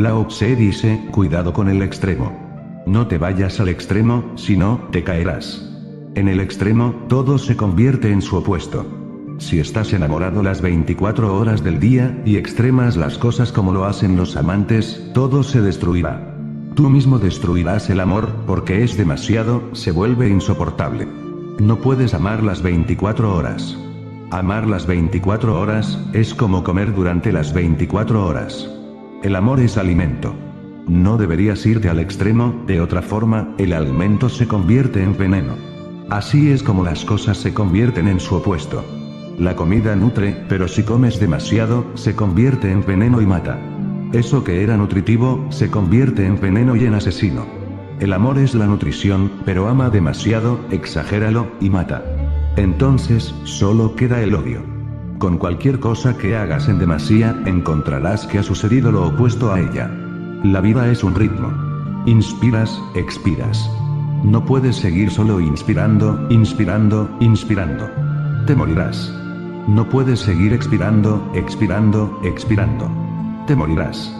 Lao Tse dice, cuidado con el extremo. No te vayas al extremo, si no, te caerás. En el extremo, todo se convierte en su opuesto. Si estás enamorado las 24 horas del día, y extremas las cosas como lo hacen los amantes, todo se destruirá. Tú mismo destruirás el amor, porque es demasiado, se vuelve insoportable. No puedes amar las 24 horas. Amar las 24 horas, es como comer durante las 24 horas. El amor es alimento. No deberías irte al extremo, de otra forma, el alimento se convierte en veneno. Así es como las cosas se convierten en su opuesto. La comida nutre, pero si comes demasiado, se convierte en veneno y mata. Eso que era nutritivo, se convierte en veneno y en asesino. El amor es la nutrición, pero ama demasiado, exagéralo, y mata. Entonces, solo queda el odio. Con cualquier cosa que hagas en demasía, encontrarás que ha sucedido lo opuesto a ella. La vida es un ritmo. Inspiras, expiras. No puedes seguir solo inspirando, inspirando, inspirando. Te morirás. No puedes seguir expirando, expirando, expirando. Te morirás.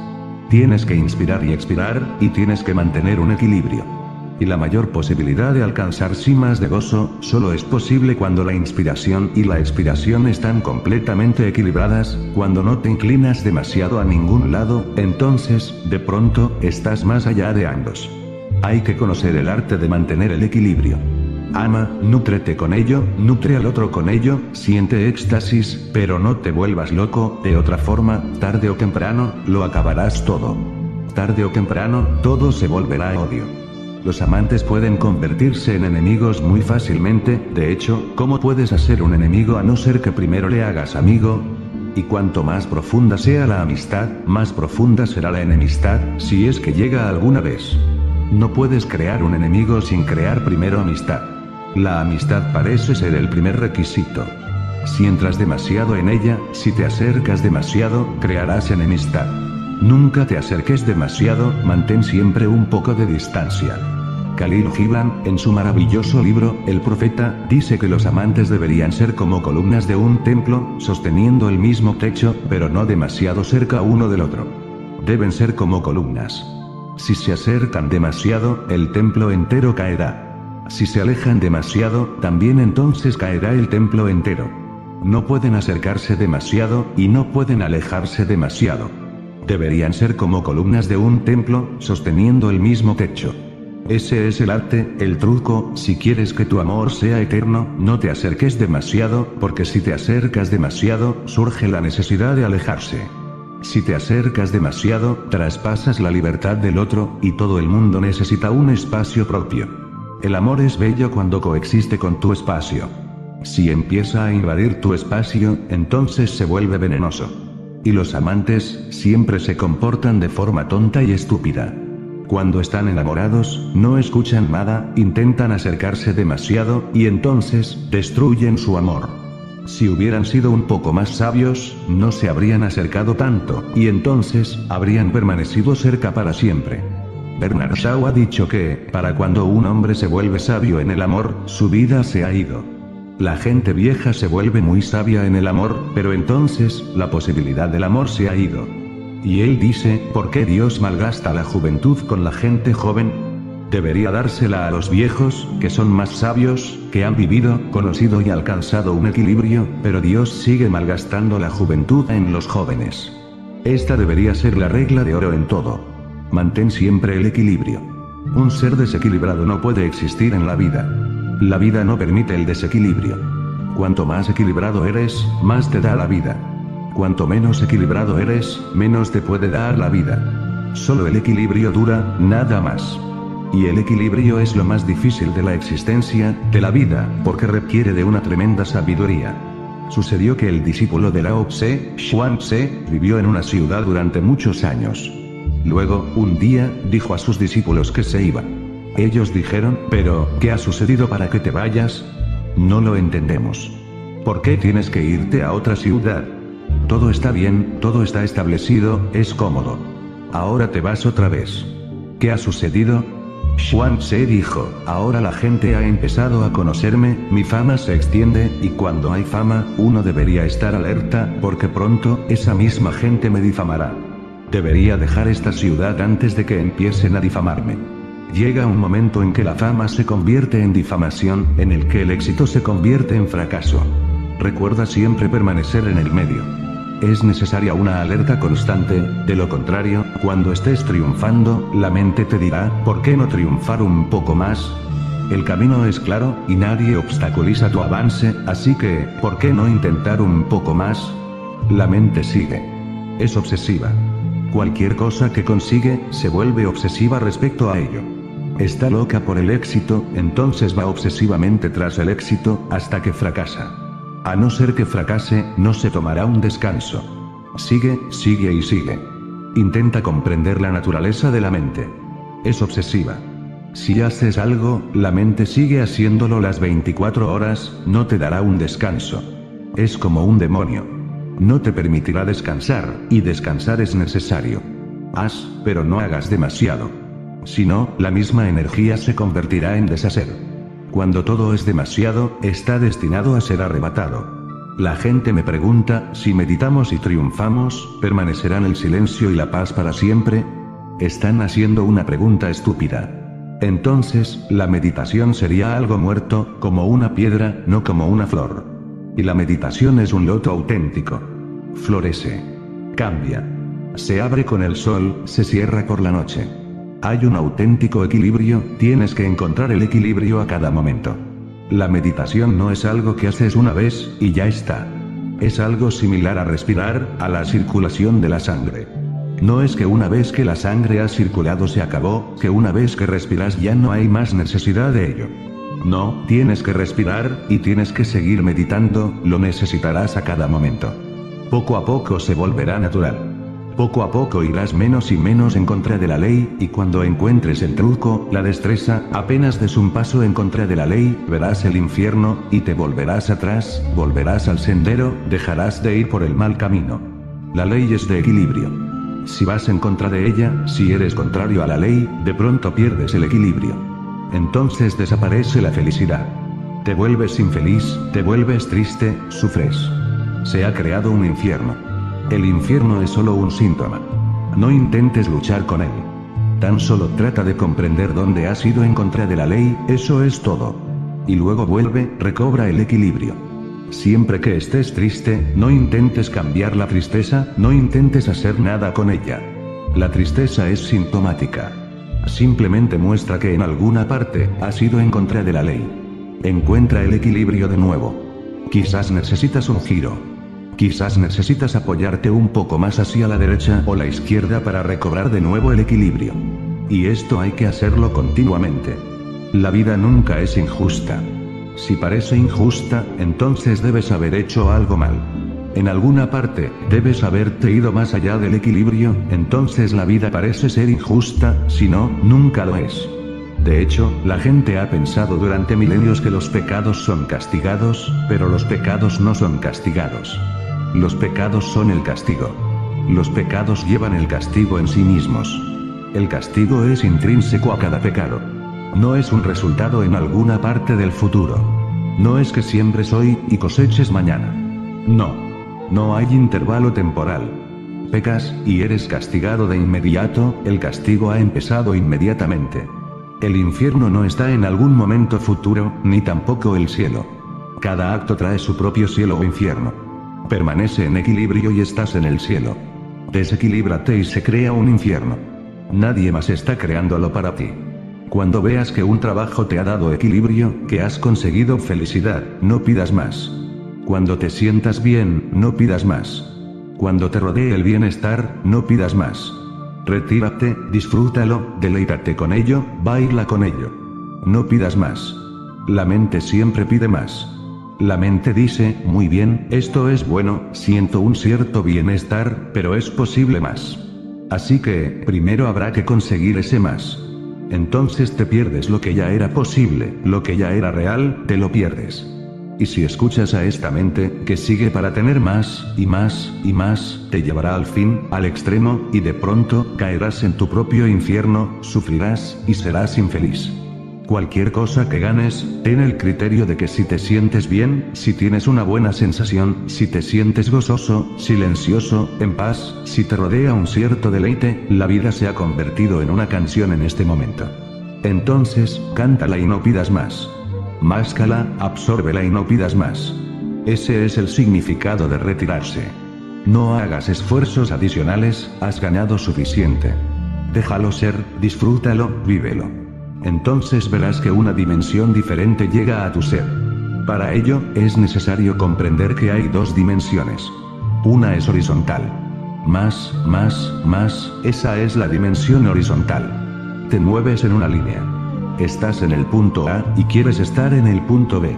Tienes que inspirar y expirar, y tienes que mantener un equilibrio y la mayor posibilidad de alcanzar cimas de gozo, solo es posible cuando la inspiración y la expiración están completamente equilibradas, cuando no te inclinas demasiado a ningún lado, entonces, de pronto, estás más allá de ambos. Hay que conocer el arte de mantener el equilibrio. Ama, nútrete con ello, nutre al otro con ello, siente éxtasis, pero no te vuelvas loco, de otra forma, tarde o temprano, lo acabarás todo. Tarde o temprano, todo se volverá odio. Los amantes pueden convertirse en enemigos muy fácilmente, de hecho, ¿cómo puedes hacer un enemigo a no ser que primero le hagas amigo? Y cuanto más profunda sea la amistad, más profunda será la enemistad, si es que llega alguna vez. No puedes crear un enemigo sin crear primero amistad. La amistad parece ser el primer requisito. Si entras demasiado en ella, si te acercas demasiado, crearás enemistad. Nunca te acerques demasiado, mantén siempre un poco de distancia. Khalil Gibran, en su maravilloso libro, El Profeta, dice que los amantes deberían ser como columnas de un templo, sosteniendo el mismo techo, pero no demasiado cerca uno del otro. Deben ser como columnas. Si se acercan demasiado, el templo entero caerá. Si se alejan demasiado, también entonces caerá el templo entero. No pueden acercarse demasiado, y no pueden alejarse demasiado. Deberían ser como columnas de un templo, sosteniendo el mismo techo. Ese es el arte, el truco, si quieres que tu amor sea eterno, no te acerques demasiado, porque si te acercas demasiado, surge la necesidad de alejarse. Si te acercas demasiado, traspasas la libertad del otro, y todo el mundo necesita un espacio propio. El amor es bello cuando coexiste con tu espacio. Si empieza a invadir tu espacio, entonces se vuelve venenoso. Y los amantes, siempre se comportan de forma tonta y estúpida. Cuando están enamorados, no escuchan nada, intentan acercarse demasiado, y entonces, destruyen su amor. Si hubieran sido un poco más sabios, no se habrían acercado tanto, y entonces, habrían permanecido cerca para siempre. Bernard Shaw ha dicho que, para cuando un hombre se vuelve sabio en el amor, su vida se ha ido. La gente vieja se vuelve muy sabia en el amor, pero entonces, la posibilidad del amor se ha ido. Y él dice, ¿por qué Dios malgasta la juventud con la gente joven? Debería dársela a los viejos, que son más sabios, que han vivido, conocido y alcanzado un equilibrio, pero Dios sigue malgastando la juventud en los jóvenes. Esta debería ser la regla de oro en todo. Mantén siempre el equilibrio. Un ser desequilibrado no puede existir en la vida. La vida no permite el desequilibrio. Cuanto más equilibrado eres, más te da la vida. Cuanto menos equilibrado eres, menos te puede dar la vida. Solo el equilibrio dura, nada más. Y el equilibrio es lo más difícil de la existencia, de la vida, porque requiere de una tremenda sabiduría. Sucedió que el discípulo de Lao Tse, Xuan Tse, vivió en una ciudad durante muchos años. Luego, un día, dijo a sus discípulos que se iba. Ellos dijeron, pero, ¿qué ha sucedido para que te vayas? No lo entendemos. ¿Por qué tienes que irte a otra ciudad? Todo está bien, todo está establecido, es cómodo. Ahora te vas otra vez. ¿Qué ha sucedido? Xuan se dijo, ahora la gente ha empezado a conocerme, mi fama se extiende, y cuando hay fama, uno debería estar alerta, porque pronto, esa misma gente me difamará. Debería dejar esta ciudad antes de que empiecen a difamarme. Llega un momento en que la fama se convierte en difamación, en el que el éxito se convierte en fracaso. Recuerda siempre permanecer en el medio. Es necesaria una alerta constante, de lo contrario, cuando estés triunfando, la mente te dirá, ¿por qué no triunfar un poco más? El camino es claro, y nadie obstaculiza tu avance, así que, ¿por qué no intentar un poco más? La mente sigue. Es obsesiva. Cualquier cosa que consigue, se vuelve obsesiva respecto a ello. Está loca por el éxito, entonces va obsesivamente tras el éxito, hasta que fracasa. A no ser que fracase, no se tomará un descanso. Sigue, sigue y sigue. Intenta comprender la naturaleza de la mente. Es obsesiva. Si haces algo, la mente sigue haciéndolo las 24 horas, no te dará un descanso. Es como un demonio. No te permitirá descansar, y descansar es necesario. Haz, pero no hagas demasiado. Si no, la misma energía se convertirá en deshacer. Cuando todo es demasiado, está destinado a ser arrebatado. La gente me pregunta, si meditamos y triunfamos, ¿permanecerán el silencio y la paz para siempre? Están haciendo una pregunta estúpida. Entonces, la meditación sería algo muerto, como una piedra, no como una flor. Y la meditación es un loto auténtico. Florece. Cambia. Se abre con el sol, se cierra por la noche. Hay un auténtico equilibrio, tienes que encontrar el equilibrio a cada momento. La meditación no es algo que haces una vez, y ya está. Es algo similar a respirar, a la circulación de la sangre. No es que una vez que la sangre ha circulado se acabó, que una vez que respiras ya no hay más necesidad de ello. No, tienes que respirar, y tienes que seguir meditando, lo necesitarás a cada momento. Poco a poco se volverá natural. Poco a poco irás menos y menos en contra de la ley, y cuando encuentres el truco, la destreza, apenas des un paso en contra de la ley, verás el infierno, y te volverás atrás, volverás al sendero, dejarás de ir por el mal camino. La ley es de equilibrio. Si vas en contra de ella, si eres contrario a la ley, de pronto pierdes el equilibrio. Entonces desaparece la felicidad. Te vuelves infeliz, te vuelves triste, sufres. Se ha creado un infierno. El infierno es solo un síntoma. No intentes luchar con él. Tan solo trata de comprender dónde has ido en contra de la ley, eso es todo. Y luego vuelve, recobra el equilibrio. Siempre que estés triste, no intentes cambiar la tristeza, no intentes hacer nada con ella. La tristeza es sintomática. Simplemente muestra que en alguna parte, has ido en contra de la ley. Encuentra el equilibrio de nuevo. Quizás necesitas un giro. Quizás necesitas apoyarte un poco más hacia la derecha o la izquierda para recobrar de nuevo el equilibrio. Y esto hay que hacerlo continuamente. La vida nunca es injusta. Si parece injusta, entonces debes haber hecho algo mal. En alguna parte, debes haberte ido más allá del equilibrio, entonces la vida parece ser injusta, si no, nunca lo es. De hecho, la gente ha pensado durante milenios que los pecados son castigados, pero los pecados no son castigados. Los pecados son el castigo. Los pecados llevan el castigo en sí mismos. El castigo es intrínseco a cada pecado. No es un resultado en alguna parte del futuro. No es que siembres hoy y coseches mañana. No. No hay intervalo temporal. Pecas, y eres castigado de inmediato, el castigo ha empezado inmediatamente. El infierno no está en algún momento futuro, ni tampoco el cielo. Cada acto trae su propio cielo o infierno. Permanece en equilibrio y estás en el cielo. Desequilíbrate y se crea un infierno. Nadie más está creándolo para ti. Cuando veas que un trabajo te ha dado equilibrio, que has conseguido felicidad, no pidas más. Cuando te sientas bien, no pidas más. Cuando te rodee el bienestar, no pidas más. Retírate, disfrútalo, deleítate con ello, baila con ello. No pidas más. La mente siempre pide más. La mente dice, muy bien, esto es bueno, siento un cierto bienestar, pero es posible más. Así que, primero habrá que conseguir ese más. Entonces te pierdes lo que ya era posible, lo que ya era real, te lo pierdes. Y si escuchas a esta mente, que sigue para tener más, y más, y más, te llevará al fin, al extremo, y de pronto, caerás en tu propio infierno, sufrirás, y serás infeliz. Cualquier cosa que ganes, ten el criterio de que si te sientes bien, si tienes una buena sensación, si te sientes gozoso, silencioso, en paz, si te rodea un cierto deleite, la vida se ha convertido en una canción en este momento. Entonces, cántala y no pidas más. Máscala, absórbela y no pidas más. Ese es el significado de retirarse. No hagas esfuerzos adicionales, has ganado suficiente. Déjalo ser, disfrútalo, vívelo entonces verás que una dimensión diferente llega a tu ser. Para ello, es necesario comprender que hay dos dimensiones. Una es horizontal. Más, más, más, esa es la dimensión horizontal. Te mueves en una línea. Estás en el punto A, y quieres estar en el punto B.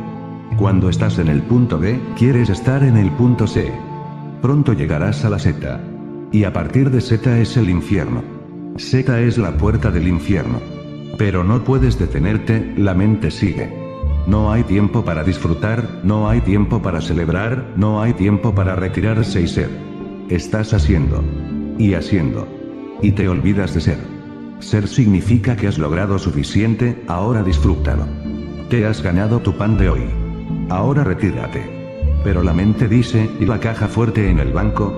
Cuando estás en el punto B, quieres estar en el punto C. Pronto llegarás a la Z. Y a partir de Z es el infierno. Z es la puerta del infierno. Pero no puedes detenerte, la mente sigue. No hay tiempo para disfrutar, no hay tiempo para celebrar, no hay tiempo para retirarse y ser. Estás haciendo. Y haciendo. Y te olvidas de ser. Ser significa que has logrado suficiente, ahora disfrútalo. Te has ganado tu pan de hoy. Ahora retírate. Pero la mente dice, ¿y la caja fuerte en el banco?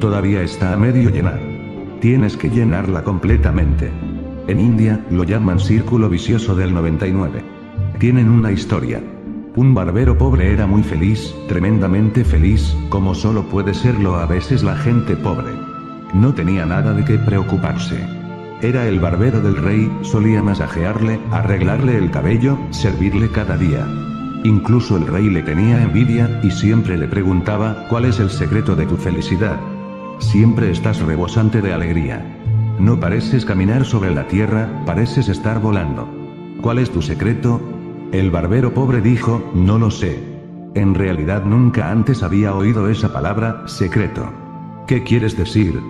Todavía está a medio llenar. Tienes que llenarla completamente. En India, lo llaman círculo vicioso del 99. Tienen una historia. Un barbero pobre era muy feliz, tremendamente feliz, como solo puede serlo a veces la gente pobre. No tenía nada de qué preocuparse. Era el barbero del rey, solía masajearle, arreglarle el cabello, servirle cada día. Incluso el rey le tenía envidia, y siempre le preguntaba, ¿cuál es el secreto de tu felicidad? Siempre estás rebosante de alegría. No pareces caminar sobre la tierra, pareces estar volando. ¿Cuál es tu secreto? El barbero pobre dijo, no lo sé. En realidad nunca antes había oído esa palabra, secreto. ¿Qué quieres decir?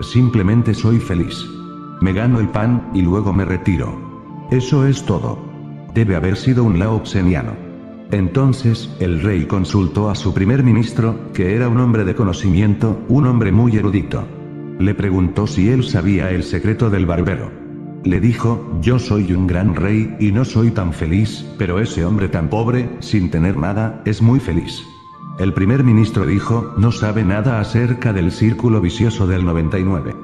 Simplemente soy feliz. Me gano el pan, y luego me retiro. Eso es todo. Debe haber sido un laopseniano. Entonces, el rey consultó a su primer ministro, que era un hombre de conocimiento, un hombre muy erudito. Le preguntó si él sabía el secreto del barbero. Le dijo, yo soy un gran rey, y no soy tan feliz, pero ese hombre tan pobre, sin tener nada, es muy feliz. El primer ministro dijo, no sabe nada acerca del círculo vicioso del 99.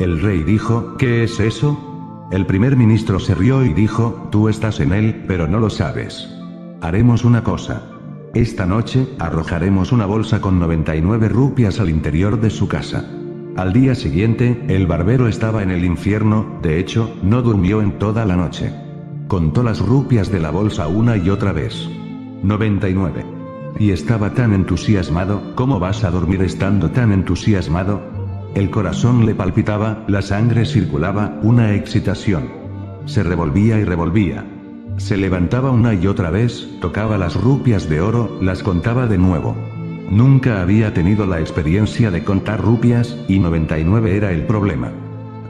El rey dijo, ¿qué es eso? El primer ministro se rió y dijo, tú estás en él, pero no lo sabes. Haremos una cosa. Esta noche, arrojaremos una bolsa con 99 rupias al interior de su casa. Al día siguiente, el barbero estaba en el infierno, de hecho, no durmió en toda la noche. Contó las rupias de la bolsa una y otra vez. 99. Y estaba tan entusiasmado, ¿cómo vas a dormir estando tan entusiasmado? El corazón le palpitaba, la sangre circulaba, una excitación. Se revolvía y revolvía. Se levantaba una y otra vez, tocaba las rupias de oro, las contaba de nuevo. Nunca había tenido la experiencia de contar rupias, y 99 era el problema.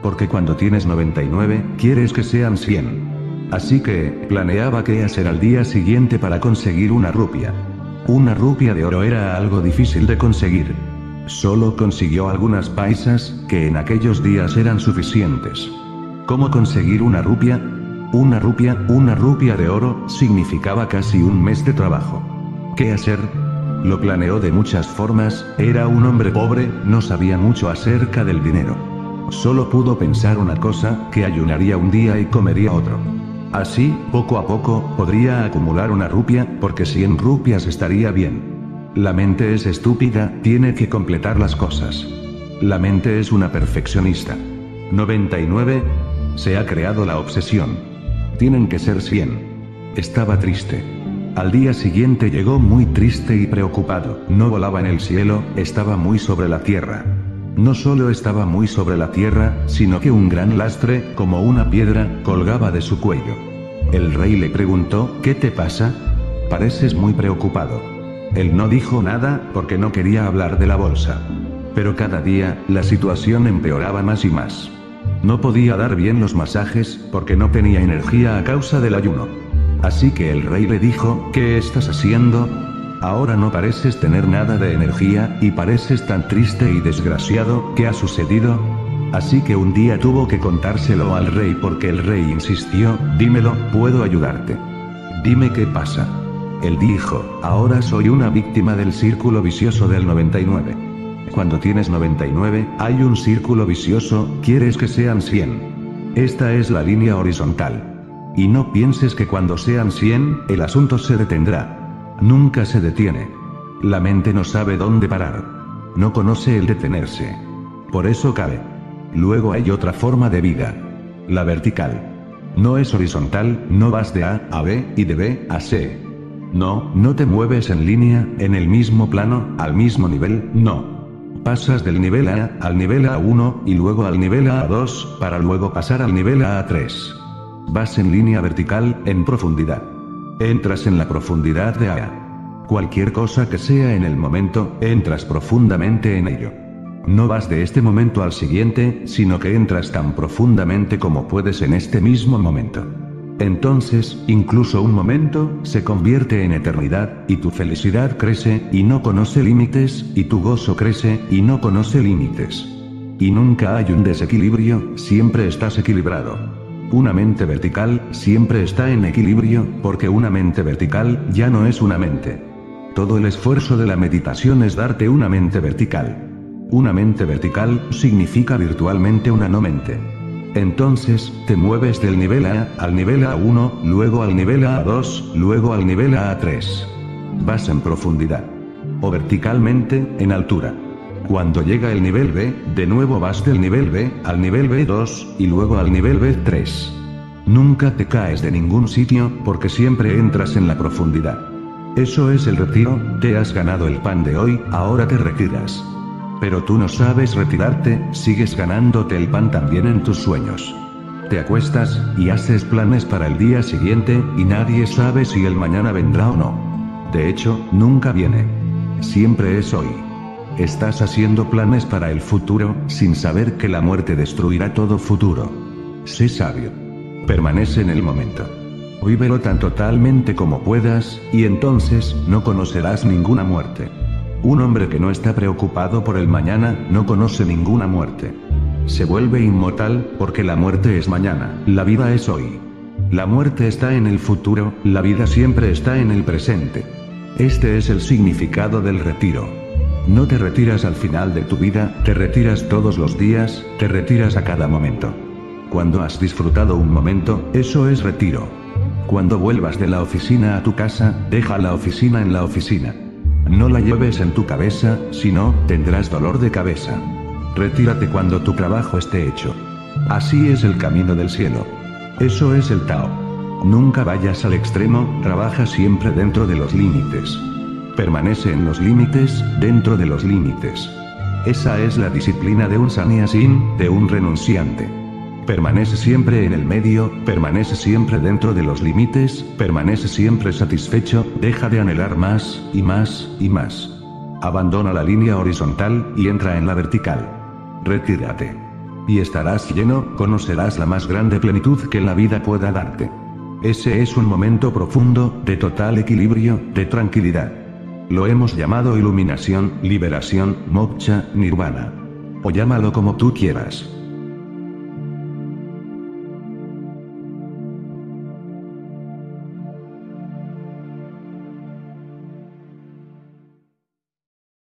Porque cuando tienes 99, quieres que sean 100. Así que, planeaba qué hacer al día siguiente para conseguir una rupia. Una rupia de oro era algo difícil de conseguir. Solo consiguió algunas paisas, que en aquellos días eran suficientes. ¿Cómo conseguir una rupia? Una rupia, una rupia de oro, significaba casi un mes de trabajo. ¿Qué hacer? Lo planeó de muchas formas, era un hombre pobre, no sabía mucho acerca del dinero. Solo pudo pensar una cosa, que ayunaría un día y comería otro. Así, poco a poco, podría acumular una rupia, porque 100 rupias estaría bien. La mente es estúpida, tiene que completar las cosas. La mente es una perfeccionista. 99. Se ha creado la obsesión. Tienen que ser 100. Estaba triste. Al día siguiente llegó muy triste y preocupado, no volaba en el cielo, estaba muy sobre la tierra. No solo estaba muy sobre la tierra, sino que un gran lastre, como una piedra, colgaba de su cuello. El rey le preguntó, ¿qué te pasa? Pareces muy preocupado. Él no dijo nada, porque no quería hablar de la bolsa. Pero cada día, la situación empeoraba más y más. No podía dar bien los masajes, porque no tenía energía a causa del ayuno. Así que el rey le dijo, ¿qué estás haciendo? Ahora no pareces tener nada de energía, y pareces tan triste y desgraciado, ¿qué ha sucedido? Así que un día tuvo que contárselo al rey porque el rey insistió, dímelo, puedo ayudarte. Dime qué pasa. Él dijo, ahora soy una víctima del círculo vicioso del 99. Cuando tienes 99, hay un círculo vicioso, quieres que sean 100. Esta es la línea horizontal. Y no pienses que cuando sean 100, el asunto se detendrá. Nunca se detiene. La mente no sabe dónde parar. No conoce el detenerse. Por eso cabe. Luego hay otra forma de vida. La vertical. No es horizontal, no vas de A a B y de B a C. No, no te mueves en línea, en el mismo plano, al mismo nivel, no. Pasas del nivel A al nivel A1 y luego al nivel A2 para luego pasar al nivel A3. Vas en línea vertical, en profundidad. Entras en la profundidad de A. Cualquier cosa que sea en el momento, entras profundamente en ello. No vas de este momento al siguiente, sino que entras tan profundamente como puedes en este mismo momento. Entonces, incluso un momento, se convierte en eternidad, y tu felicidad crece, y no conoce límites, y tu gozo crece, y no conoce límites. Y nunca hay un desequilibrio, siempre estás equilibrado. Una mente vertical, siempre está en equilibrio, porque una mente vertical, ya no es una mente. Todo el esfuerzo de la meditación es darte una mente vertical. Una mente vertical, significa virtualmente una no mente. Entonces, te mueves del nivel A, al nivel A1, luego al nivel A2, luego al nivel A3. Vas en profundidad. O verticalmente, en altura. Cuando llega el nivel B, de nuevo vas del nivel B, al nivel B2, y luego al nivel B3. Nunca te caes de ningún sitio, porque siempre entras en la profundidad. Eso es el retiro, te has ganado el pan de hoy, ahora te retiras. Pero tú no sabes retirarte, sigues ganándote el pan también en tus sueños. Te acuestas, y haces planes para el día siguiente, y nadie sabe si el mañana vendrá o no. De hecho, nunca viene. Siempre es hoy. Estás haciendo planes para el futuro, sin saber que la muerte destruirá todo futuro. Sé sabio. Permanece en el momento. Vívelo tan totalmente como puedas, y entonces, no conocerás ninguna muerte. Un hombre que no está preocupado por el mañana, no conoce ninguna muerte. Se vuelve inmortal, porque la muerte es mañana, la vida es hoy. La muerte está en el futuro, la vida siempre está en el presente. Este es el significado del retiro. No te retiras al final de tu vida, te retiras todos los días, te retiras a cada momento. Cuando has disfrutado un momento, eso es retiro. Cuando vuelvas de la oficina a tu casa, deja la oficina en la oficina. No la lleves en tu cabeza, si no, tendrás dolor de cabeza. Retírate cuando tu trabajo esté hecho. Así es el camino del cielo. Eso es el Tao. Nunca vayas al extremo, trabaja siempre dentro de los límites. Permanece en los límites, dentro de los límites. Esa es la disciplina de un sannyasin, de un renunciante. Permanece siempre en el medio, permanece siempre dentro de los límites, permanece siempre satisfecho, deja de anhelar más, y más, y más. Abandona la línea horizontal, y entra en la vertical. Retírate. Y estarás lleno, conocerás la más grande plenitud que la vida pueda darte. Ese es un momento profundo, de total equilibrio, de tranquilidad. Lo hemos llamado iluminación, liberación, moksha, nirvana. O llámalo como tú quieras.